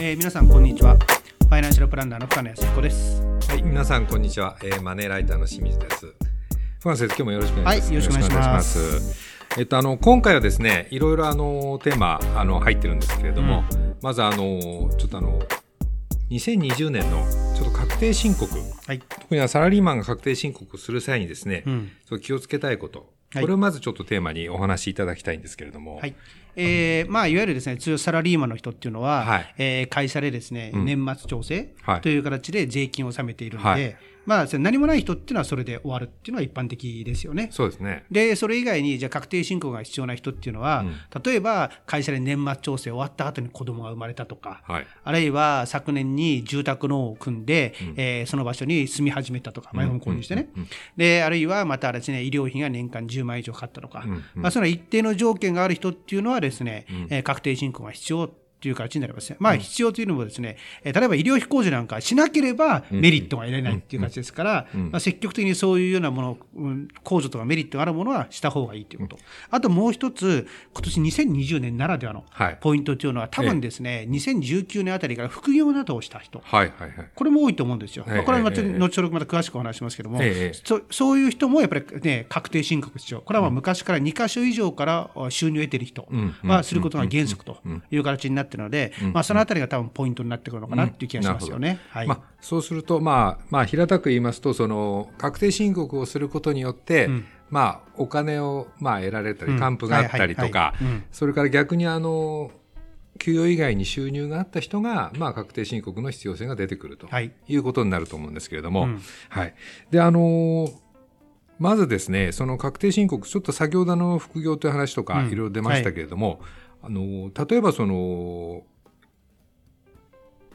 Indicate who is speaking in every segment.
Speaker 1: えー、皆さんこんにちは。ファイナンシャルプランナーの深野康彦です。
Speaker 2: はい皆さんこんにちは、えー、マネーライターの清水です。深野先生今日もよろしくお願いします、
Speaker 1: はい、よろしくお願いします。
Speaker 2: えっと、あの今回はですねいろいろあのテーマあの入ってるんですけれども、うん、まずあのちょっとあの2020年のちょっと確定申告、はい、特にはサラリーマンが確定申告する際にですね、うん、気をつけたいこと。これをまずちょっとテーマにお話しいただきたいんですけれども。
Speaker 1: はい。えー、まあ、いわゆるですね、通常サラリーマンの人っていうのは、はい、えー、会社でですね、うん、年末調整という形で税金を納めているので、はいまあ、何もない人っていうのはそれで終わるっていうのは一般的ですよね。
Speaker 2: そうですね。
Speaker 1: で、それ以外に、じゃあ確定申告が必要な人っていうのは、うん、例えば会社で年末調整終わった後に子供が生まれたとか、はい、あるいは昨年に住宅ローンを組んで、うん、えー、その場所に住み始めたとか、マイホーム購入してね。で、あるいはまたですね、医療費が年間10万以上かかったとか、うん。うん、まあ、その一定の条件がある人っていうのはですね、うん、えー、確定申告が必要という形になりますね。まあ、必要というのもですね、うん、例えば医療費控除なんかしなければメリットが得られないっていう形ですから、まあ、積極的にそういうようなもの、控除とかメリットがあるものはした方がいいということ。あともう一つ、今年2020年ならではのポイントというのは、多分ですね、2019年あたりから副業などをした人、はいはいはい、これも多いと思うんですよ。まあ、これは後ほどまた詳しくお話しますけども、そそういう人もやっぱりね、確定申告必要。これはまあ昔から2か所以上から収入を得ている人はすることが原則という形になっているので、まあ、そのあたりが多分ポイントになってくるのかなっていう気がしますよね。はい、
Speaker 2: まあ、そうすると、まあ、まあ、平たく言いますと、その、確定申告をすることによって、うん、まあ、お金を、まあ、得られたり、還付があったりとか、それから逆に、あの、給与以外に収入があった人が、まあ、確定申告の必要性が出てくるとい。うことになると思うんですけれども、はい。はい、で、あのまずですね、その確定申告、ちょっと先ほどの副業という話とか、いろいろ出ましたけれども、うんはい、あの例えばその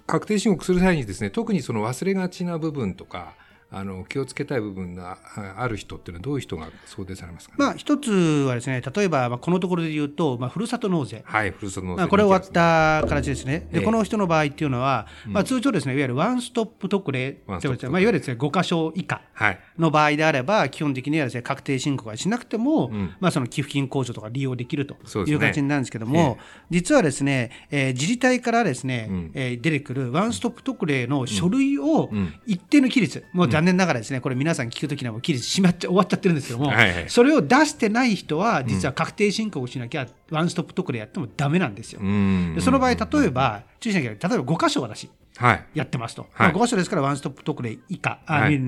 Speaker 2: 確定申告する際にですね、特にその忘れがちな部分とか、あの気をつけたい部分がある人っていうのはどういう人が想定されますか、
Speaker 1: ね、まあ、一つはですね、例えば、まあ、このところで言うと、まあ、ふるさと納税。
Speaker 2: はい、ふるさと納税。
Speaker 1: まあ、これ終わった形ですね。で、この人の場合っていうのは、まあ、通常ですね、いわゆるワンストップ特例というまあ、いわゆるですね、5箇所以下の場合であれば、基本的にはですね、確定申告はしなくても、うん、まあ、その寄付金控除とか利用できるという形になるんですけども、ね、実はですね、えー、自治体からですね、うん、えー、出てくるワンストップ特例の書類を一定の規律、もう残念ながらですね、これ皆さん聞くときにはもう期日閉まっちゃ終わっちゃってるんですけども、はいはい、それを出してない人は実は確定申告しなきゃ、ワンストップ特例やってもだめなんですよ。でその場合例えば注意しなきゃ例えば5箇所私やってますと、はい、5箇所ですからワンストップ特例以下、はい、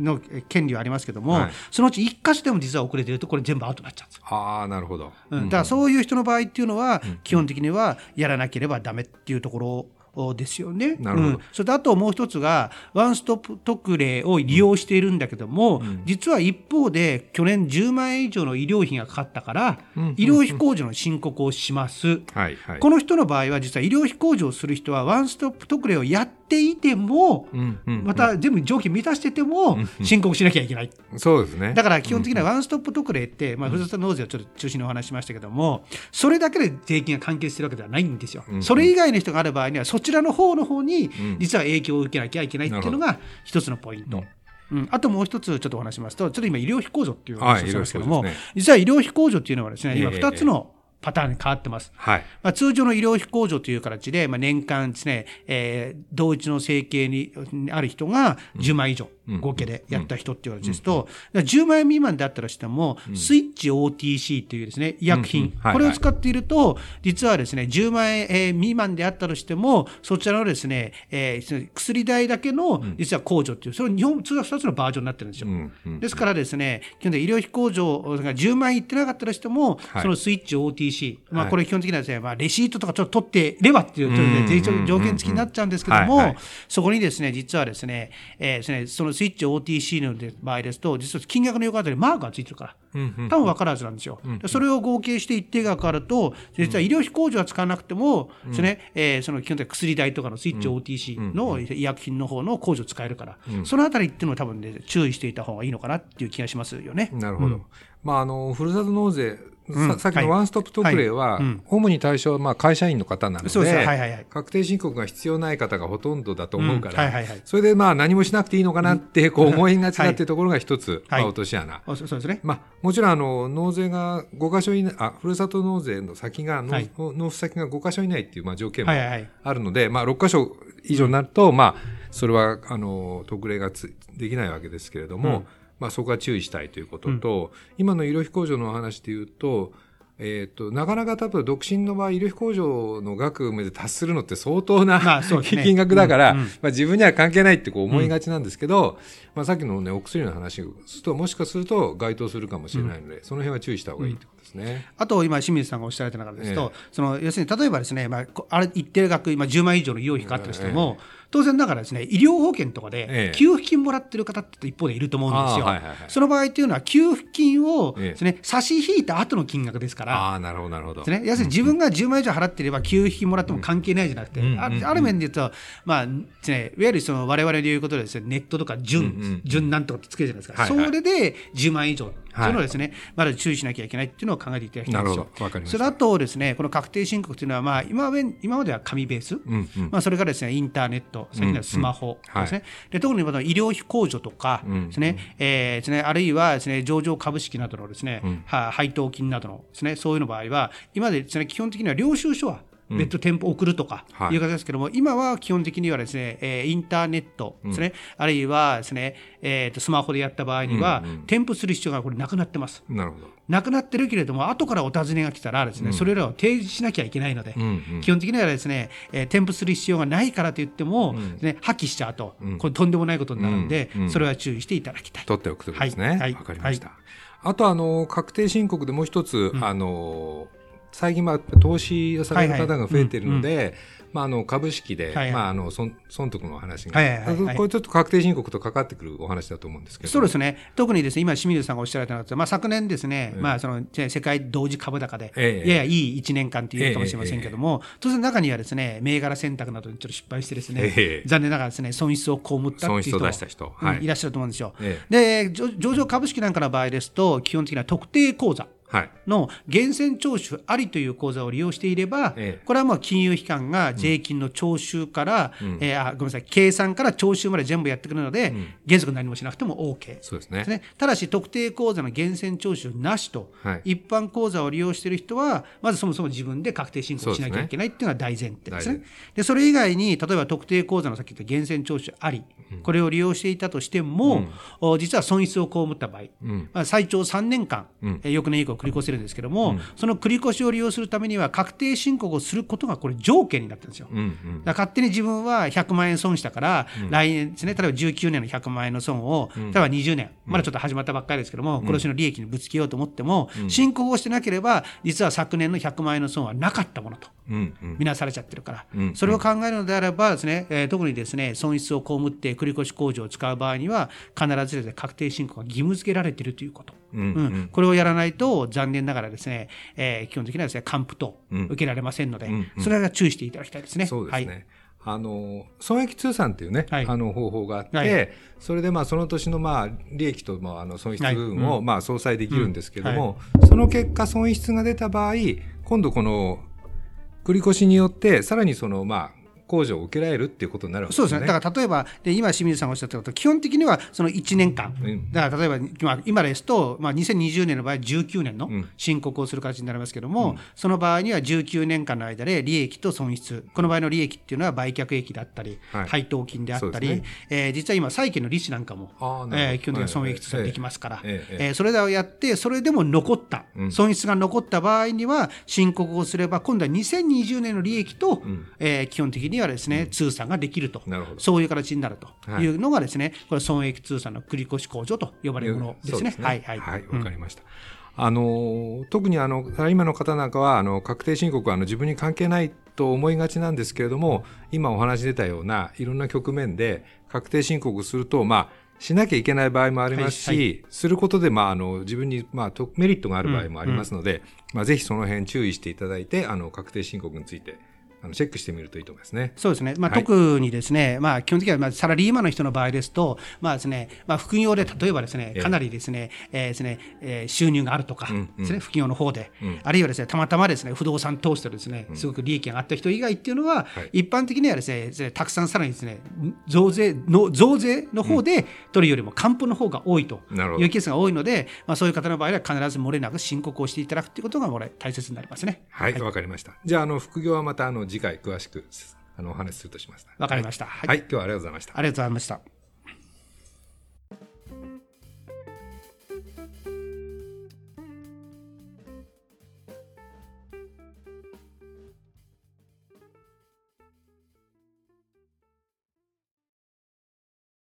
Speaker 1: の権利はありますけども、はい、そのうち1箇所でも実は遅れてるとこれ全部アウトになっちゃうんですよ。
Speaker 2: あなるほど、
Speaker 1: うん、だからそういう人の場合っていうのは、基本的にはやらなければだめっていうところですよね。なるほど、うん、それとあともう一つがワンストップ特例を利用しているんだけども、うん、実は一方で去年10万円以上の医療費がかかったから、うん、医療費控除の申告をします、はいはい、この人の場合は実は医療費控除をする人はワンストップ特例をやっていても、また全部条件満たしてても申告しなきゃいけない。
Speaker 2: そうですね。
Speaker 1: だから基本的にはワンストップ特例って、まあ、ふるさと納税をちょっと中心にお話しましたけども、それだけで税金が関係してるわけではないんですよ。それ以外の人がある場合には、そちらの方の方に実は影響を受けなきゃいけないっていうのが一つのポイント。うん、あともう一つちょっとお話しますと、ちょっと今、医療費控除っていう話をしてますけども、はいね、実は医療費控除っていうのはですね、今2つのパターンに変わってます。はい。まあ、通常の医療費控除という形で、まあ、年間ですね、えー、同一の生計にある人が10万以上、合計でやった人っていう形ですと、うん、10万円未満であったとしても、スイッチ OTC というですね、医薬品、これを使っていると、実はですね、10万円未満であったとしても、そちらのですね、えー、薬代だけの、実は控除っていう、それ日本、2つのバージョンになってるんですよ。ですからですね、基本的に医療費控除が10万円いってなかったとしても、そのスイッチ OTC、まあ、これ基本的にはですね、まあ、レシートとかちょっと取ってればっていう、税条件付きになっちゃうんですけども、そこにですね、実はですね、えー、ですね、そのスイッチ OTC の場合ですと、実は金額の横あたりマークがついてるから、多分分からずなんですよ。それを合計して一定額あると、実は医療費控除は使わなくても、ですね、えー、その基本的に薬代とかのスイッチ OTC の医薬品の方の控除使えるから、そのあたりっていうのは多分ね、注意していた方がいいのかなっていう気がしますよね。
Speaker 2: なるほど。まあ、あの、ふるさと納税ささっきのワンストップ特例は、主に対象はまあ会社員の方なので、確定申告が必要ない方がほとんどだと思うから、それでまあ何もしなくていいのかなってこう思いがちだっていうところが一つ、まあ、落とし穴、
Speaker 1: そうですね。
Speaker 2: まあ、もちろんあの納税が5か所以内あふるさと納税の先が納,、納付先が5か所以内っていうまあ条件もあるので、まあ、6か所以上になると、まあ、それはあの特例がつできないわけですけれども、まあ、そこは注意したいということと、今の医療費控除の話でいうとえーと、なかなか多分独身の場合医療費控除の額まで達するのって相当な、まあね、金額だから、うんうん、まあ、自分には関係ないってこう思いがちなんですけど、うん、まあ、さっきの、ね、お薬の話をするともしかすると該当するかもしれないので、その辺は注意した方がいいとですね。
Speaker 1: あと今清水さんがおっしゃられた中ですと、えその要するに例えばですね、まあ、あれ一定額今10万以上の医療費かかってるとしても、え当然ながらですね医療保険とかで給付金もらってる方って一方でいると思うんですよ。はいはいはい、その場合っていうのは給付金をですね、差し引いた後の金額ですから。
Speaker 2: あなるほどなるほど。
Speaker 1: ですね、要するに自分が10万以上払っていれば給付金もらっても関係ないじゃなくて、うん、あある面で言うと、まあですね、いわゆるその我々で言うことでですねネットとか準、うんうん、準なんとかってつけるじゃないですか、はいはい、それで10万以上そういうのをですね、まだ注意しなきゃいけないっていうのを考えていただきたいんですよ。それとですね、この確定申告というのは、まあ、今今までは紙ベース、うんうん、まあ、それからですね、インターネット、最近はスマホですね、うんうん、で特に医療費控除とかですね、うん。うん、えー、ですね、あるいはですね、上場株式などのですね、うん、配当金などのですね、そういうの場合は、今までですね、基本的には領収書は別途店舗送るとかい。う形ですけども、はい、今は基本的にはですね、えー、インターネットですね、うん、あるいはですね、えー、とスマホでやった場合には、うんうん、添付する必要がこれなくなってます。
Speaker 2: なるほど。
Speaker 1: なくなってるけれども、後からお尋ねが来たらですね、うん、それらを提示しなきゃいけないので、うんうん、基本的にはですね、えー、添付する必要がないからと言っても、うん、ね、破棄しちゃうと、これとんでもないことになるんで、それは注意していただきたい。
Speaker 2: 取っておくとですね。はい。わ、はい、かりました。はい、あと、あの、確定申告でもう一つ、あの、最近、まあ、投資をされる方が増えているので、まあ、あの株式で、はいはい、まあ、あの損損得の話が、はいはいはい、これちょっと確定申告とかかってくるお話だと思うんですけど。
Speaker 1: そうですね、特にですね今、清水さんがおっしゃられたのは、まあ、昨年ですね、まあ、その世界同時株高で、ええ、ややいい1年間というかもしれませんけれども、え、当然、中にはですね銘柄選択などにちょっと失敗して、ですね、残念ながらですね損失を被ったっていう人
Speaker 2: 出した人、はい、
Speaker 1: いらっしゃると思うんですよ。で上場株式なんかの場合ですと、基本的には特定口座。の源泉徴収ありという口座を利用していれば、これはもう金融機関が税金の徴収から、えあごめんなさい計算から徴収まで全部やってくるので、原則何もしなくても OK
Speaker 2: そうですね。
Speaker 1: ただし特定口座の源泉徴収なしと、一般口座を利用している人はまずそもそも自分で確定申告しなきゃいけないっていうのは大前提ですね。でそれ以外に例えば特定口座のさっき言った源泉徴収あり、これを利用していたとしても、実は損失を被った場合、まあ、最長3年間、翌年以降繰り越せるんですけども、うん、その繰り越しを利用するためには確定申告をすることがこれ条件になってるんですよ。うんうん、だ勝手に自分は100万円損したから、来年ですね例えば19年の100万円の損を、例えば20年、まだちょっと始まったばっかりですけども、今年の利益にぶつけようと思っても、申告をしてなければ実は昨年の100万円の損はなかったものと。見なされちゃってるから、それを考えるのであればですね、えー、特にですね損失を被って繰越控除を使う場合には必ず確定申告が義務付けられているということ。うん、うん、これをやらないと残念ながらですね、えー、基本的にはですね還付等受けられませんので、うんうん、それは注意していただきたいですね。
Speaker 2: そうですね、はいあの損益通算っていうね、はい、あの方法があって、はい、それでまあその年のまあ利益とまああの損失分をまあ相殺できるんですけども、その結果損失が出た場合今度この繰り越しによってさらにそのまあ控除を受けられるっていうことになるわけですね。
Speaker 1: そうですね。だから例えば、で今清水さんがおっしゃったこと、基本的にはその1年間、うん、だから例えば今今ですと、まあ、2020年の場合19年の申告をする形になりますけれども、うん、その場合には19年間の間で利益と損失、この場合の利益っていうのは売却益だったり、はい、配当金であったり、ね。えー、実は今債券の利子なんかも、えー、基本的には損益通算できますから、えー、えー、それらをやって、それでも残った、うん、損失が残った場合には申告をすれば、今度は2020年の利益と、うん、えー、基本的にはですね、通算ができると、そういう形になると。い。うのがですね、これ損益通算の繰越控除と呼ばれるものですね。はいはい。
Speaker 2: はい、わかりました。あの特にあの今の方なんかはあの確定申告はあの自分に関係ないと思いがちなんですけれども今お話出たようないろんな局面で確定申告すると、まあ、しなきゃいけない場合もありますし、はいはい、することで、まあ、あの自分に、まあ、メリットがある場合もありますので、うんうん、まあ、ぜひその辺注意していただいてあの確定申告についてあのチェックしてみるといいと思いますね。
Speaker 1: そうですね。まあ、はい、特にですね、まあ、基本的にはまあサラリーマンの人の場合ですと、まあですね、まあ、副業で例えばですね、かなりですね、えー、ですね、えー、収入があるとかですね、副業の方で、あるいはですね、たまたまですね、不動産投資とですね、すごく利益があった人以外っていうのは、一般的にはですね、たくさんさらにですね、増税の増税の方で取るよりも還付の方が多いというケースが多いので、まあ、そういう方の場合は必ず漏れなく申告をしていただくということが大切になりますね。
Speaker 2: はい、わ、はい、かりました。じゃあ、あの副業はまたあの次回詳しくあのお話しするとします。
Speaker 1: わかりました。
Speaker 2: はい、はい、今日はありがとうございました。
Speaker 1: ありがとうございました。